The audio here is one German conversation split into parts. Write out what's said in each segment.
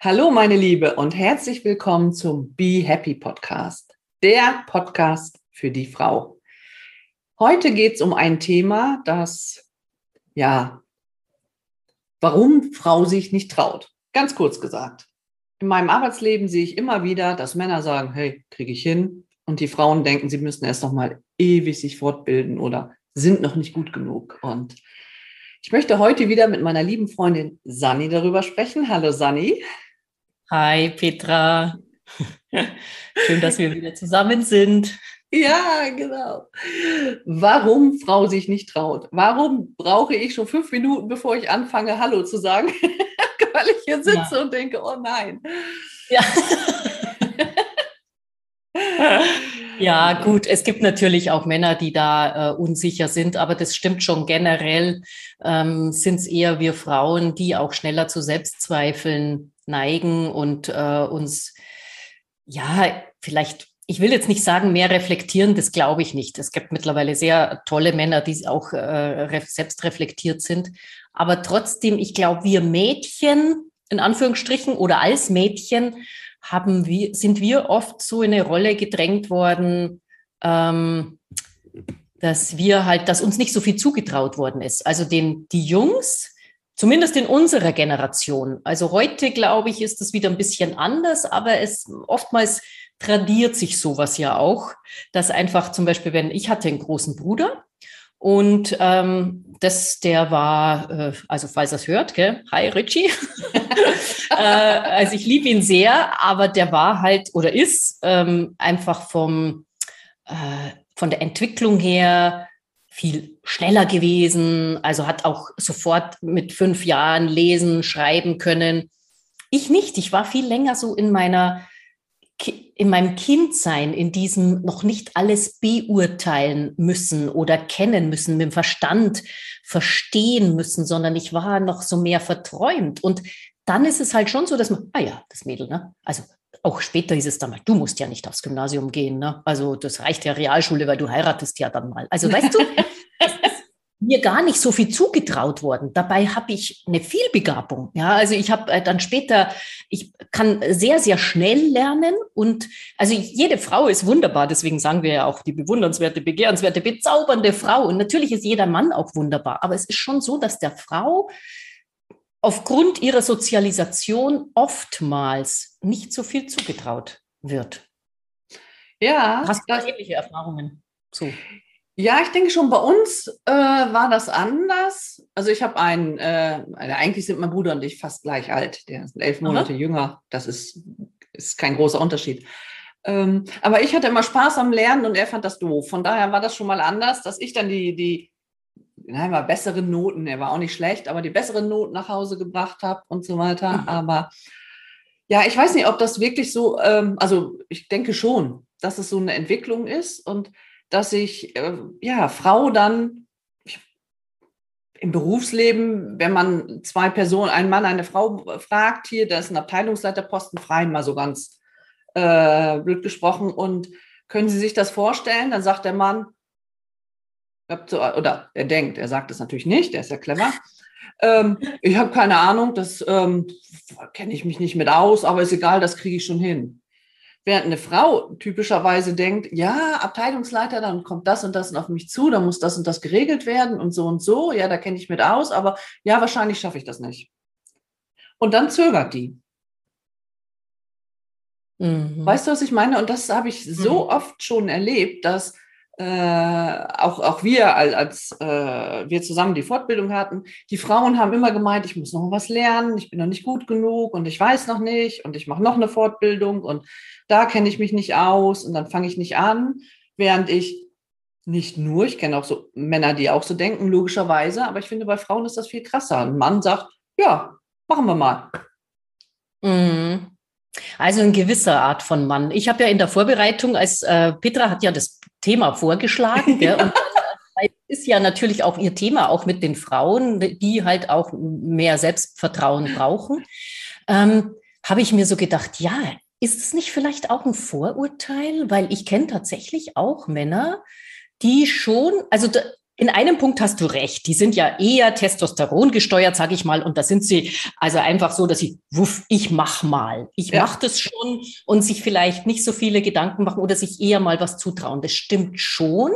Hallo meine Liebe und herzlich willkommen zum Be Happy Podcast, der Podcast für die Frau. Heute geht es um ein Thema, das, ja, warum Frau sich nicht traut. Ganz kurz gesagt. In meinem Arbeitsleben sehe ich immer wieder, dass Männer sagen, hey, kriege ich hin. Und die Frauen denken, sie müssen erst noch mal ewig sich fortbilden oder sind noch nicht gut genug. Und ich möchte heute wieder mit meiner lieben Freundin Sani darüber sprechen. Hallo Sani. Hi Petra. Schön, dass wir wieder zusammen sind. Ja, genau. Warum Frau sich nicht traut. Warum brauche ich schon fünf Minuten, bevor ich anfange, Hallo zu sagen? Weil ich hier sitze ja. und denke, oh nein. Ja. Ja, gut, es gibt natürlich auch Männer, die da äh, unsicher sind, aber das stimmt schon generell, ähm, sind es eher wir Frauen, die auch schneller zu Selbstzweifeln neigen und äh, uns, ja, vielleicht, ich will jetzt nicht sagen, mehr reflektieren, das glaube ich nicht. Es gibt mittlerweile sehr tolle Männer, die auch äh, selbst reflektiert sind. Aber trotzdem, ich glaube, wir Mädchen, in Anführungsstrichen, oder als Mädchen, haben wir, sind wir oft so in eine Rolle gedrängt worden, ähm, dass wir halt, dass uns nicht so viel zugetraut worden ist. Also den, die Jungs, zumindest in unserer Generation. Also heute, glaube ich, ist das wieder ein bisschen anders, aber es oftmals tradiert sich sowas ja auch, dass einfach zum Beispiel, wenn ich hatte einen großen Bruder und ähm, das, der war, äh, also falls er es hört, gell? hi Richie. äh, also ich liebe ihn sehr, aber der war halt oder ist ähm, einfach vom, äh, von der Entwicklung her viel schneller gewesen, also hat auch sofort mit fünf Jahren lesen, schreiben können. Ich nicht, ich war viel länger so in meiner in meinem Kindsein, in diesem noch nicht alles beurteilen müssen oder kennen müssen, mit dem Verstand verstehen müssen, sondern ich war noch so mehr verträumt. Und dann ist es halt schon so, dass man, ah ja, das Mädel, ne? Also auch später ist es dann mal, du musst ja nicht aufs Gymnasium gehen, ne? Also das reicht ja Realschule, weil du heiratest ja dann mal. Also weißt du, mir gar nicht so viel zugetraut worden. Dabei habe ich eine Vielbegabung. Ja, also ich habe äh, dann später, ich kann sehr, sehr schnell lernen und also jede Frau ist wunderbar. Deswegen sagen wir ja auch die bewundernswerte, begehrenswerte, bezaubernde Frau. Und natürlich ist jeder Mann auch wunderbar. Aber es ist schon so, dass der Frau aufgrund ihrer Sozialisation oftmals nicht so viel zugetraut wird. Ja. Hast du ähnliche Erfahrungen? So. Ja, ich denke schon, bei uns äh, war das anders. Also ich habe einen, äh, also eigentlich sind mein Bruder und ich fast gleich alt. Der ist elf Monate Aha. jünger. Das ist, ist kein großer Unterschied. Ähm, aber ich hatte immer Spaß am Lernen und er fand das doof. Von daher war das schon mal anders, dass ich dann die, die nein, war bessere Noten, er war auch nicht schlecht, aber die besseren Noten nach Hause gebracht habe und so weiter. Mhm. Aber ja, ich weiß nicht, ob das wirklich so, ähm, also ich denke schon, dass es so eine Entwicklung ist und dass ich, äh, ja, Frau dann im Berufsleben, wenn man zwei Personen, einen Mann, eine Frau fragt, hier, da ist ein Abteilungsleiterposten frei, mal so ganz äh, blöd gesprochen. Und können Sie sich das vorstellen? Dann sagt der Mann, oder er denkt, er sagt es natürlich nicht, der ist ja clever. Ähm, ich habe keine Ahnung, das ähm, kenne ich mich nicht mit aus, aber ist egal, das kriege ich schon hin. Während eine Frau typischerweise denkt, ja, Abteilungsleiter, dann kommt das und das auf mich zu, dann muss das und das geregelt werden und so und so, ja, da kenne ich mit aus, aber ja, wahrscheinlich schaffe ich das nicht. Und dann zögert die. Mhm. Weißt du, was ich meine? Und das habe ich so mhm. oft schon erlebt, dass äh, auch, auch wir, als, äh, wir zusammen die Fortbildung hatten, die Frauen haben immer gemeint, ich muss noch was lernen, ich bin noch nicht gut genug und ich weiß noch nicht und ich mache noch eine Fortbildung und da kenne ich mich nicht aus und dann fange ich nicht an, während ich nicht nur, ich kenne auch so Männer, die auch so denken, logischerweise, aber ich finde, bei Frauen ist das viel krasser. Ein Mann sagt, ja, machen wir mal. Mhm. Also in gewisser Art von Mann. Ich habe ja in der Vorbereitung, als äh, Petra hat ja das Thema vorgeschlagen, gell, und äh, ist ja natürlich auch ihr Thema, auch mit den Frauen, die halt auch mehr Selbstvertrauen brauchen. Ähm, habe ich mir so gedacht, ja, ist es nicht vielleicht auch ein Vorurteil? Weil ich kenne tatsächlich auch Männer, die schon, also da, in einem Punkt hast du recht. Die sind ja eher Testosteron gesteuert, sage ich mal. Und da sind sie also einfach so, dass sie, wuff, ich mach mal. Ich ja. mach das schon und sich vielleicht nicht so viele Gedanken machen oder sich eher mal was zutrauen. Das stimmt schon.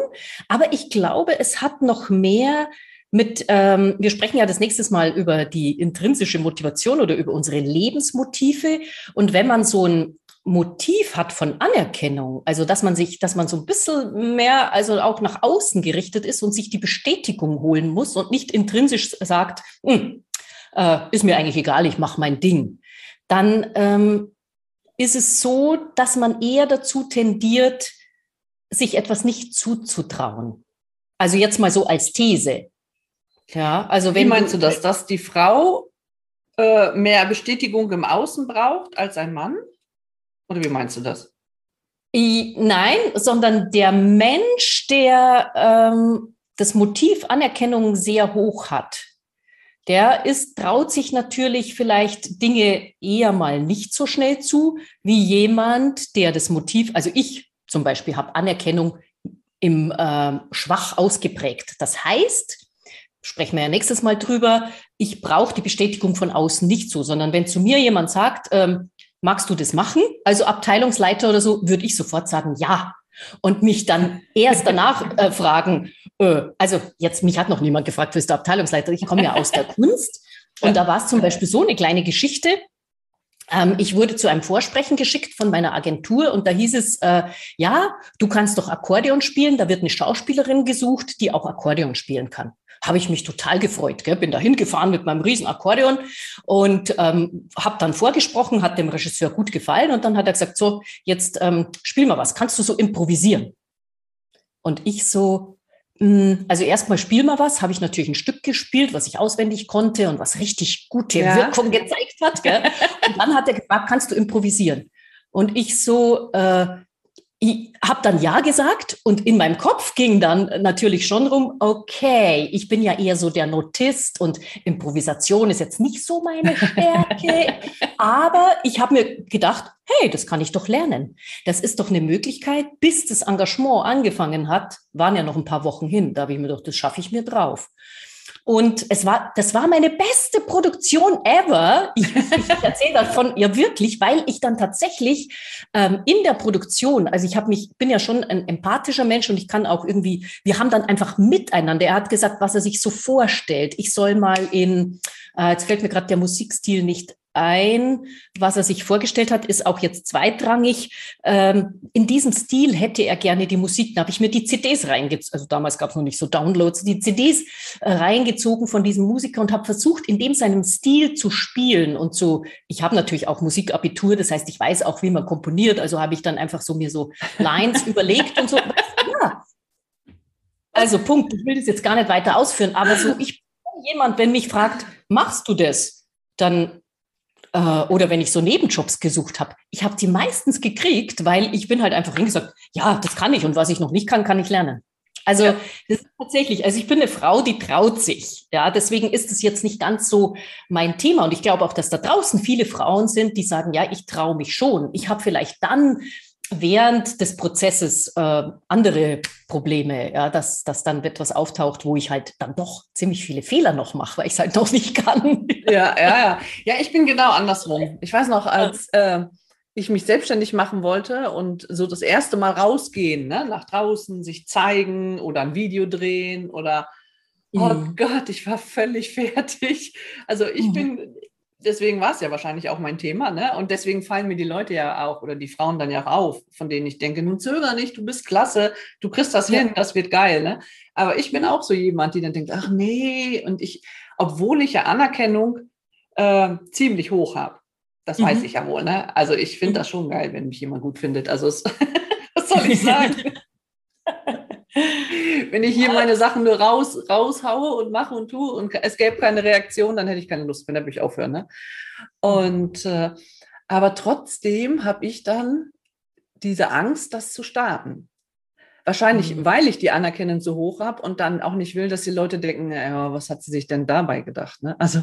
Aber ich glaube, es hat noch mehr mit, ähm, wir sprechen ja das nächste Mal über die intrinsische Motivation oder über unsere Lebensmotive. Und wenn man so ein Motiv hat von Anerkennung, also dass man sich, dass man so ein bisschen mehr, also auch nach außen gerichtet ist und sich die Bestätigung holen muss und nicht intrinsisch sagt, hm, äh, ist mir eigentlich egal, ich mache mein Ding, dann ähm, ist es so, dass man eher dazu tendiert, sich etwas nicht zuzutrauen. Also jetzt mal so als These. Ja, also wenn Wie meinst du das, dass die Frau äh, mehr Bestätigung im Außen braucht als ein Mann? Oder wie meinst du das? I, nein, sondern der Mensch, der ähm, das Motiv Anerkennung sehr hoch hat, der ist, traut sich natürlich vielleicht Dinge eher mal nicht so schnell zu, wie jemand, der das Motiv, also ich zum Beispiel habe Anerkennung im äh, schwach ausgeprägt. Das heißt, sprechen wir ja nächstes Mal drüber, ich brauche die Bestätigung von außen nicht so, sondern wenn zu mir jemand sagt, ähm, magst du das machen? Also Abteilungsleiter oder so, würde ich sofort sagen, ja. Und mich dann erst danach äh, fragen, äh, also jetzt, mich hat noch niemand gefragt, bist du Abteilungsleiter? Ich komme ja aus der Kunst. Und da war es zum Beispiel so eine kleine Geschichte. Ähm, ich wurde zu einem Vorsprechen geschickt von meiner Agentur und da hieß es, äh, ja, du kannst doch Akkordeon spielen. Da wird eine Schauspielerin gesucht, die auch Akkordeon spielen kann habe ich mich total gefreut. Gell? Bin da hingefahren mit meinem riesen Akkordeon und ähm, habe dann vorgesprochen, hat dem Regisseur gut gefallen und dann hat er gesagt, so, jetzt ähm, spiel mal was, kannst du so improvisieren? Und ich so, hm, also erstmal spiel mal was, habe ich natürlich ein Stück gespielt, was ich auswendig konnte und was richtig gute ja. Wirkung gezeigt hat. Gell? Und dann hat er gefragt, kannst du improvisieren? Und ich so, äh, ich habe dann Ja gesagt und in meinem Kopf ging dann natürlich schon rum, okay, ich bin ja eher so der Notist und Improvisation ist jetzt nicht so meine Stärke, aber ich habe mir gedacht, hey, das kann ich doch lernen. Das ist doch eine Möglichkeit, bis das Engagement angefangen hat, waren ja noch ein paar Wochen hin, da habe ich mir gedacht, das schaffe ich mir drauf. Und es war, das war meine beste Produktion ever. Ich, ich erzähle davon ja wirklich, weil ich dann tatsächlich ähm, in der Produktion, also ich habe mich, bin ja schon ein empathischer Mensch und ich kann auch irgendwie, wir haben dann einfach miteinander. Er hat gesagt, was er sich so vorstellt. Ich soll mal in, äh, jetzt fällt mir gerade der Musikstil nicht ein. Was er sich vorgestellt hat, ist auch jetzt zweitrangig. Ähm, in diesem Stil hätte er gerne die Musik. Da habe ich mir die CDs reingezogen. Also damals gab es noch nicht so Downloads, die CDs äh, reingezogen von diesem Musiker und habe versucht, in dem seinem Stil zu spielen und so. Ich habe natürlich auch Musikabitur, das heißt, ich weiß auch, wie man komponiert. Also habe ich dann einfach so mir so Lines überlegt und so. Ja. Also Punkt. Ich will das jetzt gar nicht weiter ausführen, aber so ich bin jemand, wenn mich fragt, machst du das? Dann äh, oder wenn ich so Nebenjobs gesucht habe, ich habe die meistens gekriegt, weil ich bin halt einfach hingesagt, ja, das kann ich und was ich noch nicht kann, kann ich lernen. Also ja. das ist tatsächlich, also ich bin eine Frau, die traut sich. Ja, deswegen ist es jetzt nicht ganz so mein Thema. Und ich glaube auch, dass da draußen viele Frauen sind, die sagen, ja, ich traue mich schon. Ich habe vielleicht dann während des Prozesses äh, andere Probleme, ja, dass, dass dann etwas auftaucht, wo ich halt dann doch ziemlich viele Fehler noch mache, weil ich es halt noch nicht kann. Ja, ja, ja. Ja, ich bin genau andersrum. Ich weiß noch, als äh, ich mich selbstständig machen wollte und so das erste Mal rausgehen, ne, nach draußen, sich zeigen oder ein Video drehen oder Oh mhm. Gott, ich war völlig fertig. Also ich mhm. bin, deswegen war es ja wahrscheinlich auch mein Thema, ne? Und deswegen fallen mir die Leute ja auch oder die Frauen dann ja auch auf, von denen ich denke, nun zöger nicht, du bist klasse, du kriegst das ja. hin, das wird geil, ne? Aber ich bin auch so jemand, die dann denkt, ach nee, und ich, obwohl ich ja Anerkennung äh, ziemlich hoch habe, das mhm. weiß ich ja wohl, ne? Also ich finde mhm. das schon geil, wenn mich jemand gut findet. Also es, was soll ich sagen? Wenn ich hier meine Sachen nur raus, raushaue und mache und tue und es gäbe keine Reaktion, dann hätte ich keine Lust mehr, dann würde ich aufhören. Ne? Und äh, aber trotzdem habe ich dann diese Angst, das zu starten. Wahrscheinlich, mhm. weil ich die Anerkennung so hoch habe und dann auch nicht will, dass die Leute denken, ja, was hat sie sich denn dabei gedacht? Ne? Also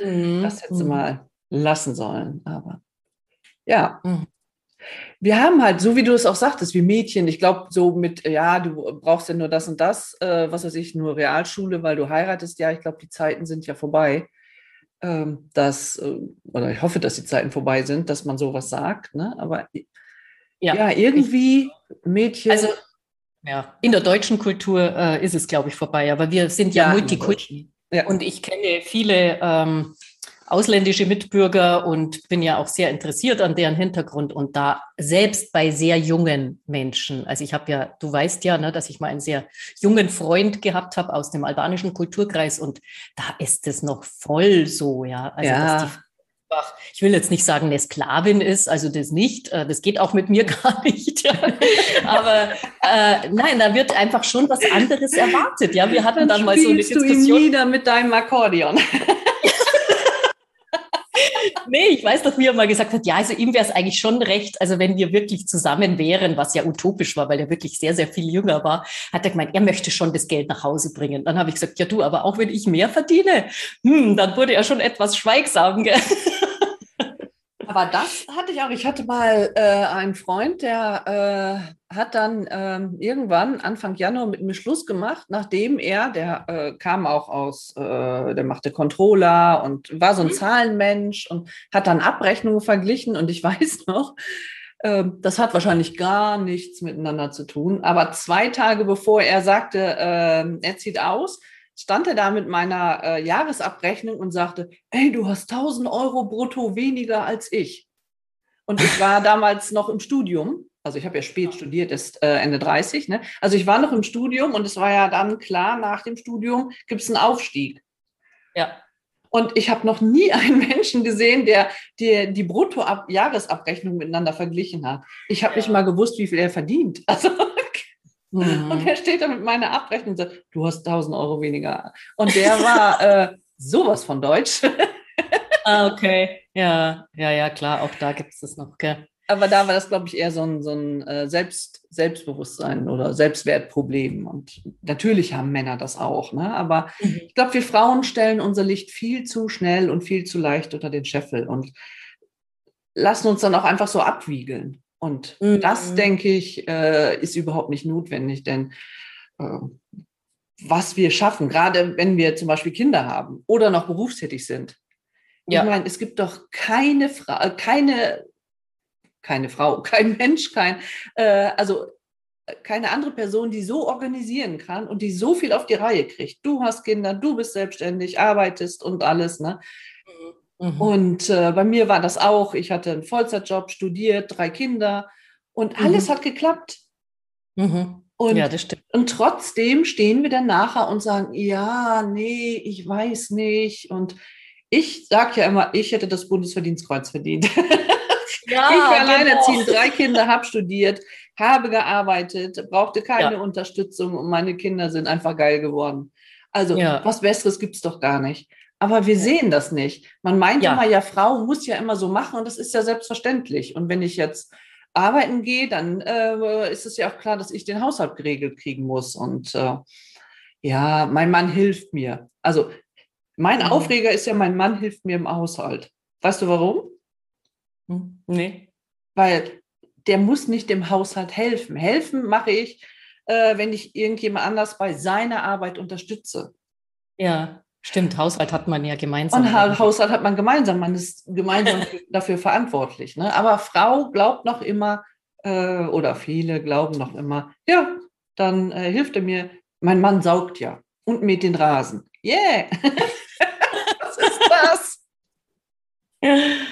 mhm. das hätte sie mhm. mal lassen sollen. Aber ja. Mhm. Wir haben halt, so wie du es auch sagtest, wie Mädchen, ich glaube, so mit, ja, du brauchst ja nur das und das, äh, was weiß ich, nur Realschule, weil du heiratest, ja, ich glaube, die Zeiten sind ja vorbei. Ähm, dass, äh, oder ich hoffe, dass die Zeiten vorbei sind, dass man sowas sagt, ne? Aber ja, ja irgendwie Mädchen. Also, ja, in der deutschen Kultur äh, ist es, glaube ich, vorbei, aber wir sind ja, ja Multikulti. Ja. Und ich kenne viele ähm, ausländische Mitbürger und bin ja auch sehr interessiert an deren Hintergrund und da selbst bei sehr jungen Menschen. Also ich habe ja, du weißt ja, ne, dass ich mal einen sehr jungen Freund gehabt habe aus dem albanischen Kulturkreis und da ist es noch voll so, ja. Also ja. dass die ich will jetzt nicht sagen, eine Sklavin ist, also das nicht, äh, das geht auch mit mir gar nicht. Ja. Aber äh, nein, da wird einfach schon was anderes erwartet. Ja, wir hatten dann, dann mal so eine Diskussion. Du ihn nieder mit deinem Akkordeon. Nee, ich weiß wie er mal gesagt hat, ja, also ihm wäre es eigentlich schon recht, also wenn wir wirklich zusammen wären, was ja utopisch war, weil er wirklich sehr, sehr viel jünger war, hat er gemeint, er möchte schon das Geld nach Hause bringen. Dann habe ich gesagt, ja du, aber auch wenn ich mehr verdiene, hm, dann wurde er schon etwas schweigsam. Gell? Aber das hatte ich auch. Ich hatte mal äh, einen Freund, der äh, hat dann äh, irgendwann Anfang Januar mit mir Schluss gemacht, nachdem er, der äh, kam auch aus, äh, der machte Controller und war so ein mhm. Zahlenmensch und hat dann Abrechnungen verglichen. Und ich weiß noch, ähm, das hat wahrscheinlich gar nichts miteinander zu tun. Aber zwei Tage bevor er sagte, ähm, er zieht aus, stand er da mit meiner äh, Jahresabrechnung und sagte, hey, du hast 1000 Euro brutto weniger als ich. Und ich war damals noch im Studium. Also ich habe ja spät studiert, ist äh, Ende 30. Ne? Also ich war noch im Studium und es war ja dann klar, nach dem Studium gibt es einen Aufstieg. Ja. Und ich habe noch nie einen Menschen gesehen, der die, die Brutto-Jahresabrechnung miteinander verglichen hat. Ich habe ja. nicht mal gewusst, wie viel er verdient. Also Mhm. Und er steht da mit meiner Abrechnung und sagt, du hast 1000 Euro weniger. Und der war äh, sowas von Deutsch. ah, okay. Ja, ja, ja, klar, auch da gibt es das noch. Okay. Aber da war das, glaube ich, eher so ein, so ein äh, Selbst, Selbstbewusstsein oder Selbstwertproblem. Und natürlich haben Männer das auch. Ne? Aber mhm. ich glaube, wir Frauen stellen unser Licht viel zu schnell und viel zu leicht unter den Scheffel und lassen uns dann auch einfach so abwiegeln. Und mhm. das, denke ich, äh, ist überhaupt nicht notwendig, denn äh, was wir schaffen, gerade wenn wir zum Beispiel Kinder haben oder noch berufstätig sind. Ja. Ich meine, es gibt doch keine Frau, äh, keine, keine Frau, kein Mensch, kein, also keine andere Person, die so organisieren kann und die so viel auf die Reihe kriegt. Du hast Kinder, du bist selbstständig, arbeitest und alles, ne? Mhm. Und äh, bei mir war das auch. Ich hatte einen Vollzeitjob, studiert, drei Kinder und alles mhm. hat geklappt. Mhm. Und, ja, das stimmt. und trotzdem stehen wir dann nachher und sagen, ja, nee, ich weiß nicht. Und ich sage ja immer, ich hätte das Bundesverdienstkreuz verdient. Ja, ich war genau. alleinerziehend, drei Kinder, habe studiert, habe gearbeitet, brauchte keine ja. Unterstützung und meine Kinder sind einfach geil geworden. Also ja. was Besseres gibt es doch gar nicht. Aber wir sehen das nicht. Man meint ja. immer, ja, Frau muss ja immer so machen und das ist ja selbstverständlich. Und wenn ich jetzt arbeiten gehe, dann äh, ist es ja auch klar, dass ich den Haushalt geregelt kriegen muss. Und äh, ja, mein Mann hilft mir. Also mein mhm. Aufreger ist ja, mein Mann hilft mir im Haushalt. Weißt du warum? Hm, nee. Weil der muss nicht dem Haushalt helfen. Helfen mache ich, äh, wenn ich irgendjemand anders bei seiner Arbeit unterstütze. Ja. Stimmt, Haushalt hat man ja gemeinsam. Und Haushalt hat man gemeinsam, man ist gemeinsam dafür verantwortlich. Ne? Aber Frau glaubt noch immer, äh, oder viele glauben noch immer, ja, dann äh, hilft er mir, mein Mann saugt ja und mäht den Rasen. Yeah! Was ist das?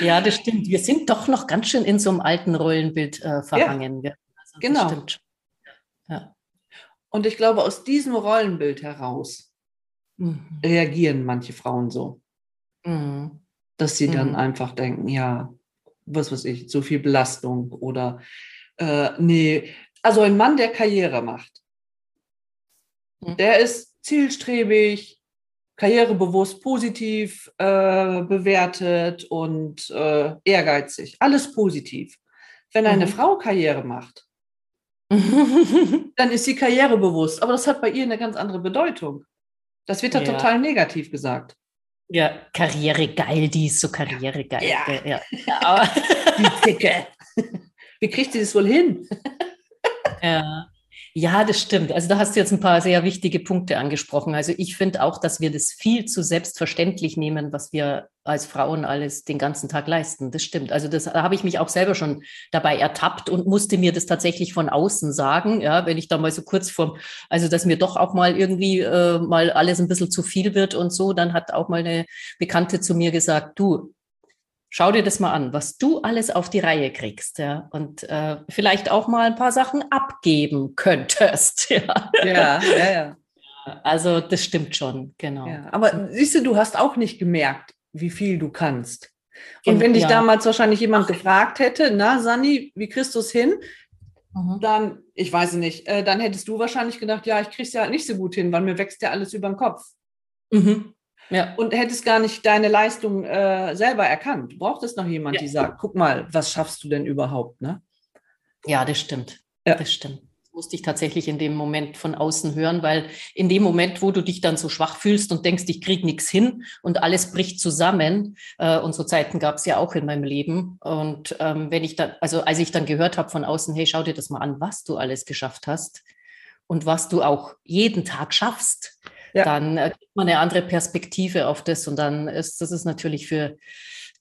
Ja, das stimmt. Wir sind doch noch ganz schön in so einem alten Rollenbild äh, verhangen. Ja, also, genau. Ja. Und ich glaube, aus diesem Rollenbild heraus mhm. reagieren manche Frauen so. Mhm. Dass sie dann mhm. einfach denken, ja, was weiß ich, so viel Belastung oder äh, nee. Also ein Mann, der Karriere macht, mhm. der ist zielstrebig, karrierebewusst, positiv äh, bewertet und äh, ehrgeizig. Alles positiv. Wenn eine mhm. Frau Karriere macht, dann ist sie karrierebewusst. Aber das hat bei ihr eine ganz andere Bedeutung. Das wird da ja. total negativ gesagt. Ja, Karriere geil, die ist so Karriere geil. Ja. ja. Aber, Die Zicke. Wie kriegt sie das wohl hin? Ja. Ja, das stimmt. Also da hast du jetzt ein paar sehr wichtige Punkte angesprochen. Also ich finde auch, dass wir das viel zu selbstverständlich nehmen, was wir als Frauen alles den ganzen Tag leisten. Das stimmt. Also das, da habe ich mich auch selber schon dabei ertappt und musste mir das tatsächlich von außen sagen, ja, wenn ich da mal so kurz vor, also dass mir doch auch mal irgendwie äh, mal alles ein bisschen zu viel wird und so, dann hat auch mal eine Bekannte zu mir gesagt, du, schau dir das mal an, was du alles auf die Reihe kriegst, ja, und äh, vielleicht auch mal ein paar Sachen abgeben könntest, ja. Ja, ja, ja. Also das stimmt schon, genau. Ja, aber siehst du, du hast auch nicht gemerkt, wie viel du kannst. Und wenn dich ja. damals wahrscheinlich jemand gefragt hätte, na, Sani, wie kriegst du es hin? Mhm. Dann, ich weiß nicht, äh, dann hättest du wahrscheinlich gedacht, ja, ich krieg's ja nicht so gut hin, weil mir wächst ja alles über den Kopf. Mhm. Ja. Und hättest gar nicht deine Leistung äh, selber erkannt. Du brauchtest noch jemand, ja. die sagt, guck mal, was schaffst du denn überhaupt, ne? Ja, das stimmt. Ja. Das stimmt. Musste ich tatsächlich in dem Moment von außen hören, weil in dem Moment, wo du dich dann so schwach fühlst und denkst, ich krieg nichts hin und alles bricht zusammen, äh, und so Zeiten gab es ja auch in meinem Leben. Und ähm, wenn ich dann, also als ich dann gehört habe von außen, hey, schau dir das mal an, was du alles geschafft hast und was du auch jeden Tag schaffst, ja. dann äh, kriegt man eine andere Perspektive auf das und dann ist das ist natürlich für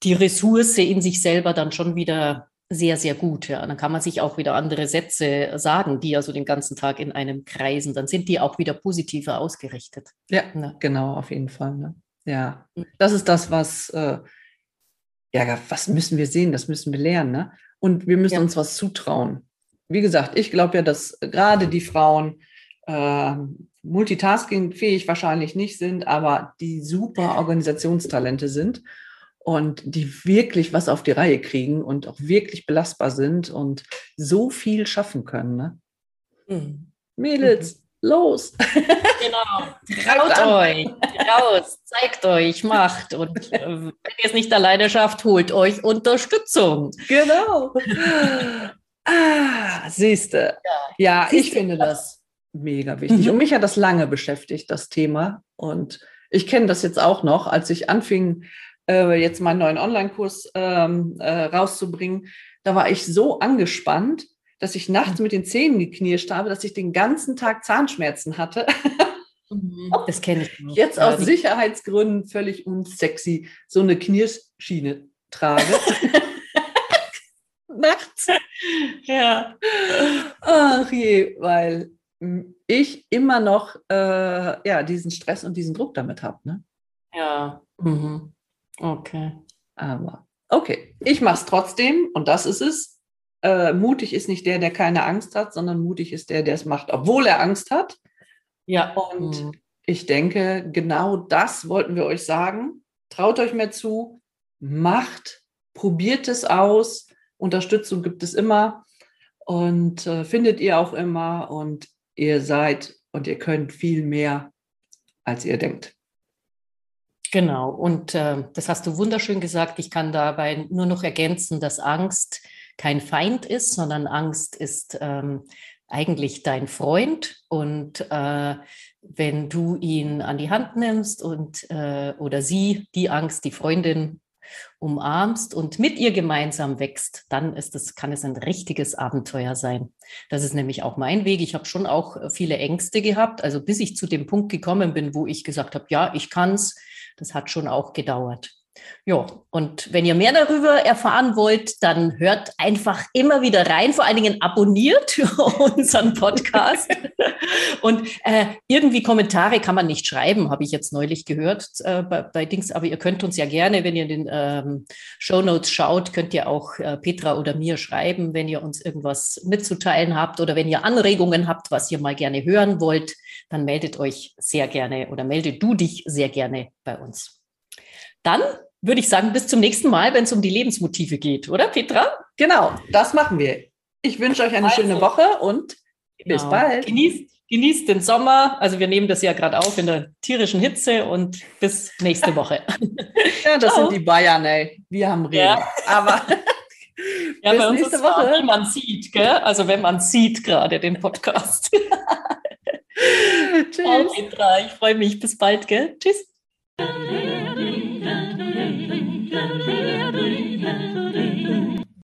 die Ressource in sich selber dann schon wieder sehr, sehr gut. Ja. Dann kann man sich auch wieder andere Sätze sagen, die also den ganzen Tag in einem kreisen. Dann sind die auch wieder positiver ausgerichtet. Ja, ja. genau, auf jeden Fall. Ne? Ja, hm. das ist das, was, äh, ja, was müssen wir sehen, das müssen wir lernen. Ne? Und wir müssen ja. uns was zutrauen. Wie gesagt, ich glaube ja, dass gerade die Frauen äh, multitaskingfähig wahrscheinlich nicht sind, aber die super Organisationstalente sind und die wirklich was auf die Reihe kriegen und auch wirklich belastbar sind und so viel schaffen können. Ne? Mhm. Mädels, mhm. los! Genau, traut euch, raus, zeigt euch, macht und äh, wenn ihr es nicht alleine schafft, holt euch Unterstützung. Genau. ah, siehste. Ja, ja ich finde das mega wichtig. Mhm. Und mich hat das lange beschäftigt, das Thema. Und ich kenne das jetzt auch noch, als ich anfing, äh, jetzt meinen neuen Online-Kurs ähm, äh, rauszubringen, da war ich so angespannt, dass ich nachts mhm. mit den Zähnen geknirscht habe, dass ich den ganzen Tag Zahnschmerzen hatte. Mhm. Das kenne ich. Nicht. Jetzt aus Sicherheitsgründen völlig unsexy so eine Knirschschiene trage. nachts. Ja. Ach je, weil ich immer noch äh, ja, diesen Stress und diesen Druck damit habe. Ne? Ja, mhm. Okay. Aber okay, ich mache es trotzdem und das ist es. Äh, mutig ist nicht der, der keine Angst hat, sondern mutig ist der, der es macht, obwohl er Angst hat. Ja. Und mhm. ich denke, genau das wollten wir euch sagen. Traut euch mehr zu, macht, probiert es aus. Unterstützung gibt es immer und äh, findet ihr auch immer. Und ihr seid und ihr könnt viel mehr, als ihr denkt. Genau, und äh, das hast du wunderschön gesagt. Ich kann dabei nur noch ergänzen, dass Angst kein Feind ist, sondern Angst ist ähm, eigentlich dein Freund. Und äh, wenn du ihn an die Hand nimmst und äh, oder sie, die Angst, die Freundin umarmst und mit ihr gemeinsam wächst, dann ist es, kann es ein richtiges Abenteuer sein. Das ist nämlich auch mein Weg. Ich habe schon auch äh, viele Ängste gehabt. Also bis ich zu dem Punkt gekommen bin, wo ich gesagt habe, ja, ich kann's, das hat schon auch gedauert. Ja, und wenn ihr mehr darüber erfahren wollt, dann hört einfach immer wieder rein. Vor allen Dingen abonniert unseren Podcast. und äh, irgendwie Kommentare kann man nicht schreiben, habe ich jetzt neulich gehört äh, bei, bei, Dings. Aber ihr könnt uns ja gerne, wenn ihr in den ähm, Show Notes schaut, könnt ihr auch äh, Petra oder mir schreiben, wenn ihr uns irgendwas mitzuteilen habt oder wenn ihr Anregungen habt, was ihr mal gerne hören wollt, dann meldet euch sehr gerne oder melde du dich sehr gerne bei uns. Dann würde ich sagen, bis zum nächsten Mal, wenn es um die Lebensmotive geht, oder Petra? Genau, das machen wir. Ich wünsche euch eine also, schöne Woche und genau. bis bald. Genießt, genießt den Sommer. Also wir nehmen das ja gerade auf in der tierischen Hitze und bis nächste Woche. ja, das Ciao. sind die Bayern, ey. Wir haben Regen. Ja. Aber ja, bis nächste Woche. Wie man sieht, gell? Also wenn man sieht gerade den Podcast. Tschüss. Ciao, Petra. Ich freue mich. Bis bald, gell? Tschüss.